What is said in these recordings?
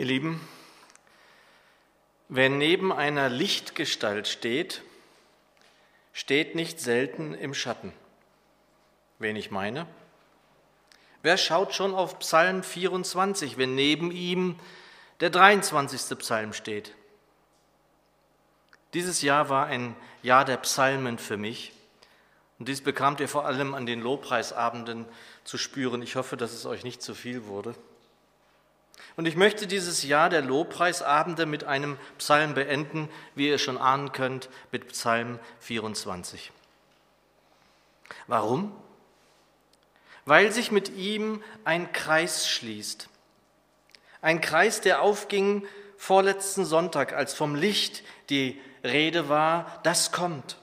Ihr Lieben, wer neben einer Lichtgestalt steht, steht nicht selten im Schatten. Wen ich meine? Wer schaut schon auf Psalm 24, wenn neben ihm der 23. Psalm steht? Dieses Jahr war ein Jahr der Psalmen für mich. Und dies bekamt ihr vor allem an den Lobpreisabenden zu spüren. Ich hoffe, dass es euch nicht zu viel wurde. Und ich möchte dieses Jahr der Lobpreisabende mit einem Psalm beenden, wie ihr schon ahnen könnt, mit Psalm 24. Warum? Weil sich mit ihm ein Kreis schließt. Ein Kreis, der aufging vorletzten Sonntag, als vom Licht die Rede war, das kommt.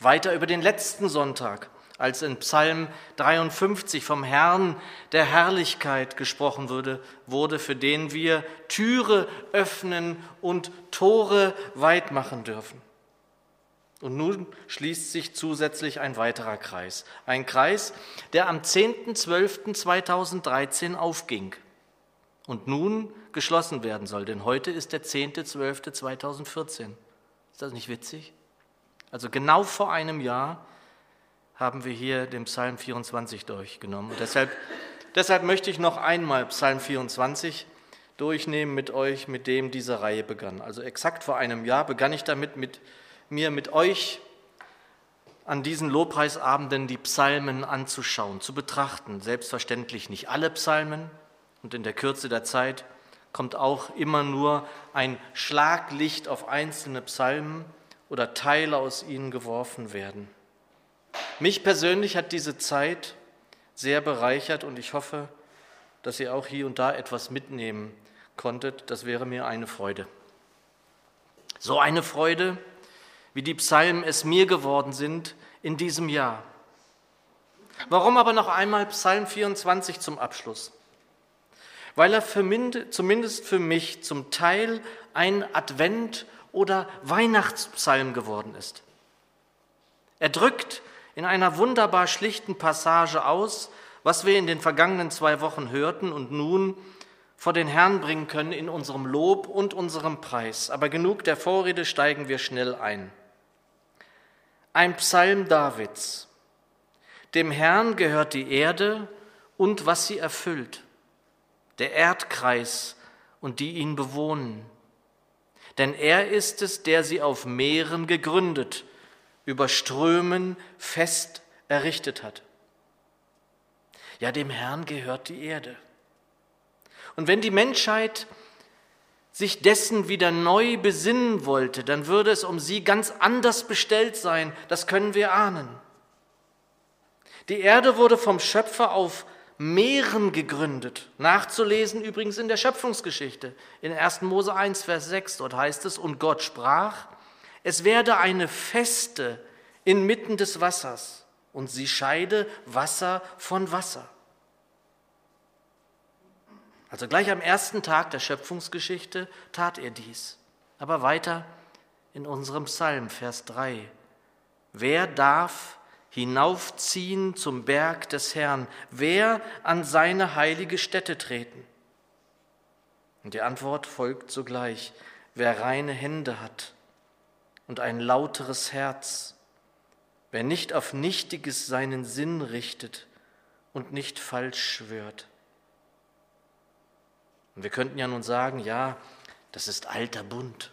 Weiter über den letzten Sonntag, als in Psalm 53 vom Herrn der Herrlichkeit gesprochen wurde, wurde, für den wir Türe öffnen und Tore weit machen dürfen. Und nun schließt sich zusätzlich ein weiterer Kreis. Ein Kreis, der am 10.12.2013 aufging und nun geschlossen werden soll. Denn heute ist der 10.12.2014. Ist das nicht witzig? Also genau vor einem Jahr haben wir hier den Psalm 24 durchgenommen. Und deshalb, deshalb möchte ich noch einmal Psalm 24 durchnehmen mit euch, mit dem diese Reihe begann. Also exakt vor einem Jahr begann ich damit, mit mir mit euch an diesen Lobpreisabenden die Psalmen anzuschauen, zu betrachten. Selbstverständlich nicht alle Psalmen und in der Kürze der Zeit kommt auch immer nur ein Schlaglicht auf einzelne Psalmen oder Teile aus ihnen geworfen werden. Mich persönlich hat diese Zeit sehr bereichert und ich hoffe, dass ihr auch hier und da etwas mitnehmen konntet. Das wäre mir eine Freude. So eine Freude, wie die Psalmen es mir geworden sind in diesem Jahr. Warum aber noch einmal Psalm 24 zum Abschluss? Weil er für, zumindest für mich zum Teil ein Advent- oder Weihnachtspsalm geworden ist. Er drückt in einer wunderbar schlichten Passage aus, was wir in den vergangenen zwei Wochen hörten und nun vor den Herrn bringen können in unserem Lob und unserem Preis. Aber genug der Vorrede steigen wir schnell ein. Ein Psalm Davids. Dem Herrn gehört die Erde und was sie erfüllt, der Erdkreis und die ihn bewohnen. Denn er ist es, der sie auf Meeren gegründet über Strömen fest errichtet hat. Ja, dem Herrn gehört die Erde. Und wenn die Menschheit sich dessen wieder neu besinnen wollte, dann würde es um sie ganz anders bestellt sein. Das können wir ahnen. Die Erde wurde vom Schöpfer auf Meeren gegründet. Nachzulesen übrigens in der Schöpfungsgeschichte. In 1. Mose 1, Vers 6, dort heißt es, und Gott sprach, es werde eine Feste inmitten des Wassers und sie scheide Wasser von Wasser. Also gleich am ersten Tag der Schöpfungsgeschichte tat er dies. Aber weiter in unserem Psalm, Vers 3. Wer darf hinaufziehen zum Berg des Herrn? Wer an seine heilige Stätte treten? Und die Antwort folgt sogleich. Wer reine Hände hat und ein lauteres Herz, wer nicht auf Nichtiges seinen Sinn richtet und nicht falsch schwört. Und wir könnten ja nun sagen, ja, das ist alter Bund.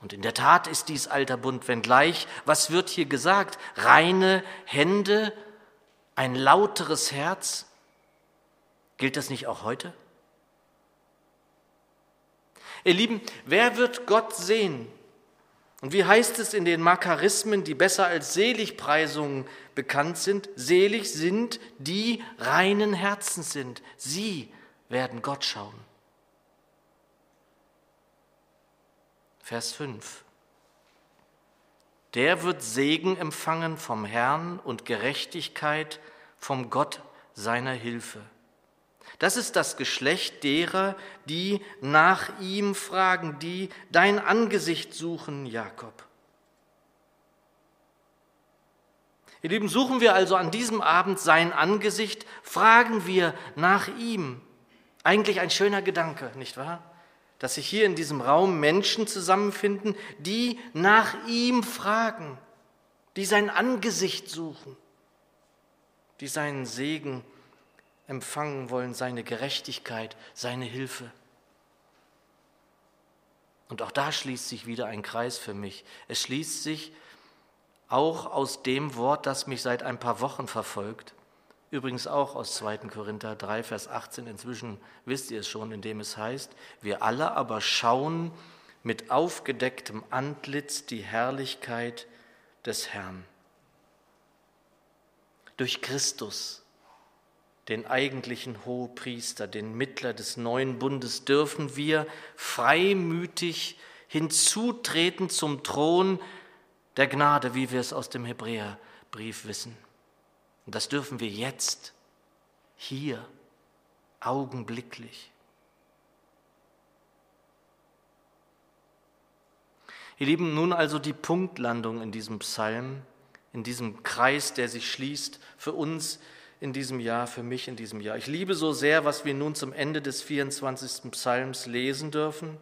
Und in der Tat ist dies alter Bund, wenngleich, was wird hier gesagt? Reine Hände, ein lauteres Herz. Gilt das nicht auch heute? Ihr Lieben, wer wird Gott sehen, und wie heißt es in den Makarismen, die besser als Seligpreisungen bekannt sind? Selig sind, die reinen Herzens sind. Sie werden Gott schauen. Vers 5. Der wird Segen empfangen vom Herrn und Gerechtigkeit vom Gott seiner Hilfe. Das ist das Geschlecht derer, die nach ihm fragen, die dein Angesicht suchen, Jakob. Ihr Lieben, suchen wir also an diesem Abend sein Angesicht, fragen wir nach ihm. Eigentlich ein schöner Gedanke, nicht wahr? Dass sich hier in diesem Raum Menschen zusammenfinden, die nach ihm fragen, die sein Angesicht suchen, die seinen Segen empfangen wollen, seine Gerechtigkeit, seine Hilfe. Und auch da schließt sich wieder ein Kreis für mich. Es schließt sich auch aus dem Wort, das mich seit ein paar Wochen verfolgt. Übrigens auch aus 2. Korinther 3, Vers 18. Inzwischen wisst ihr es schon, indem es heißt, wir alle aber schauen mit aufgedecktem Antlitz die Herrlichkeit des Herrn. Durch Christus, den eigentlichen Hohepriester, den Mittler des neuen Bundes, dürfen wir freimütig hinzutreten zum Thron der Gnade, wie wir es aus dem Hebräerbrief wissen. Und das dürfen wir jetzt, hier, augenblicklich. Ihr Lieben, nun also die Punktlandung in diesem Psalm, in diesem Kreis, der sich schließt für uns in diesem Jahr, für mich in diesem Jahr. Ich liebe so sehr, was wir nun zum Ende des 24. Psalms lesen dürfen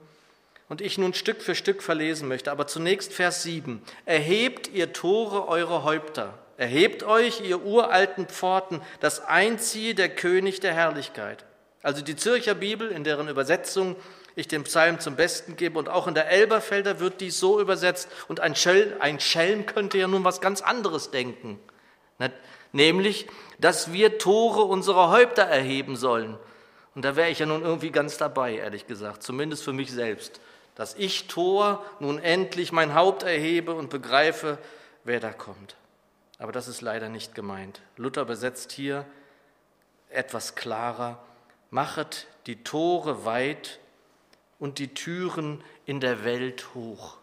und ich nun Stück für Stück verlesen möchte. Aber zunächst Vers 7. Erhebt ihr Tore eure Häupter, erhebt euch ihr uralten Pforten, das einziehe der König der Herrlichkeit. Also die Zürcher Bibel, in deren Übersetzung ich den Psalm zum Besten gebe, und auch in der Elberfelder wird dies so übersetzt. Und ein, Schell, ein Schelm könnte ja nun was ganz anderes denken? Nämlich, dass wir Tore unserer Häupter erheben sollen. Und da wäre ich ja nun irgendwie ganz dabei, ehrlich gesagt, zumindest für mich selbst dass ich Tor nun endlich mein Haupt erhebe und begreife, wer da kommt. Aber das ist leider nicht gemeint. Luther besetzt hier etwas klarer, machet die Tore weit und die Türen in der Welt hoch.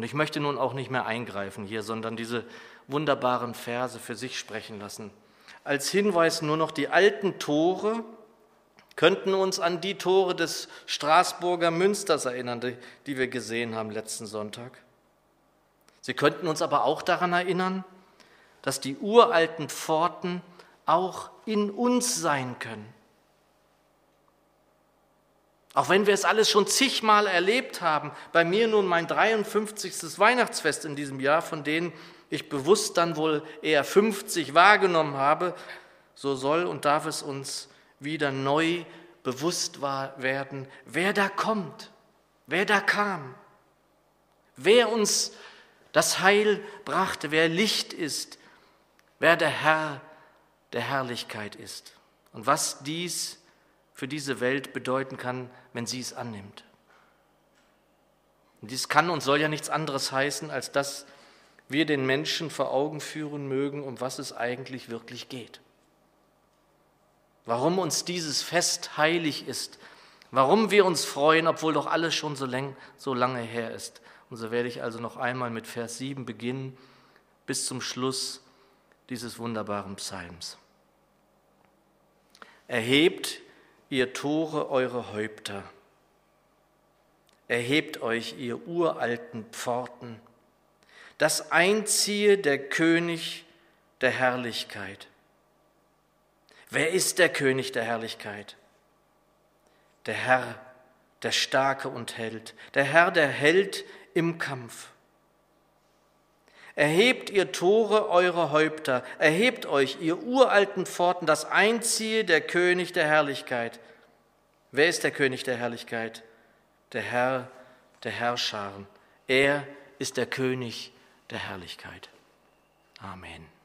Und ich möchte nun auch nicht mehr eingreifen hier, sondern diese wunderbaren Verse für sich sprechen lassen. Als Hinweis nur noch die alten Tore, könnten uns an die Tore des Straßburger Münsters erinnern, die, wir gesehen haben letzten Sonntag. Sie könnten uns aber auch daran erinnern, dass die uralten Pforten auch in uns sein können. Auch wenn wir es alles schon zigmal erlebt haben, bei mir nun mein 53. Weihnachtsfest in diesem Jahr, von denen ich bewusst dann wohl eher 50 wahrgenommen habe, so soll und darf es uns wieder neu bewusst werden, wer da kommt, wer da kam, wer uns das Heil brachte, wer Licht ist, wer der Herr der Herrlichkeit ist und was dies für diese Welt bedeuten kann, wenn sie es annimmt. Und dies kann und soll ja nichts anderes heißen, als dass wir den Menschen vor Augen führen mögen, um was es eigentlich wirklich geht warum uns dieses Fest heilig ist, warum wir uns freuen, obwohl doch alles schon so, lang, so lange her ist. Und so werde ich also noch einmal mit Vers 7 beginnen bis zum Schluss dieses wunderbaren Psalms. Erhebt ihr Tore eure Häupter, erhebt euch ihr uralten Pforten, das einziehe der König der Herrlichkeit. Wer ist der König der Herrlichkeit? Der Herr, der Starke und Held, der Herr, der Held im Kampf. Erhebt ihr Tore eure Häupter, erhebt euch, ihr uralten Pforten, das einziehe der König der Herrlichkeit. Wer ist der König der Herrlichkeit? Der Herr der Herrscharen. Er ist der König der Herrlichkeit. Amen.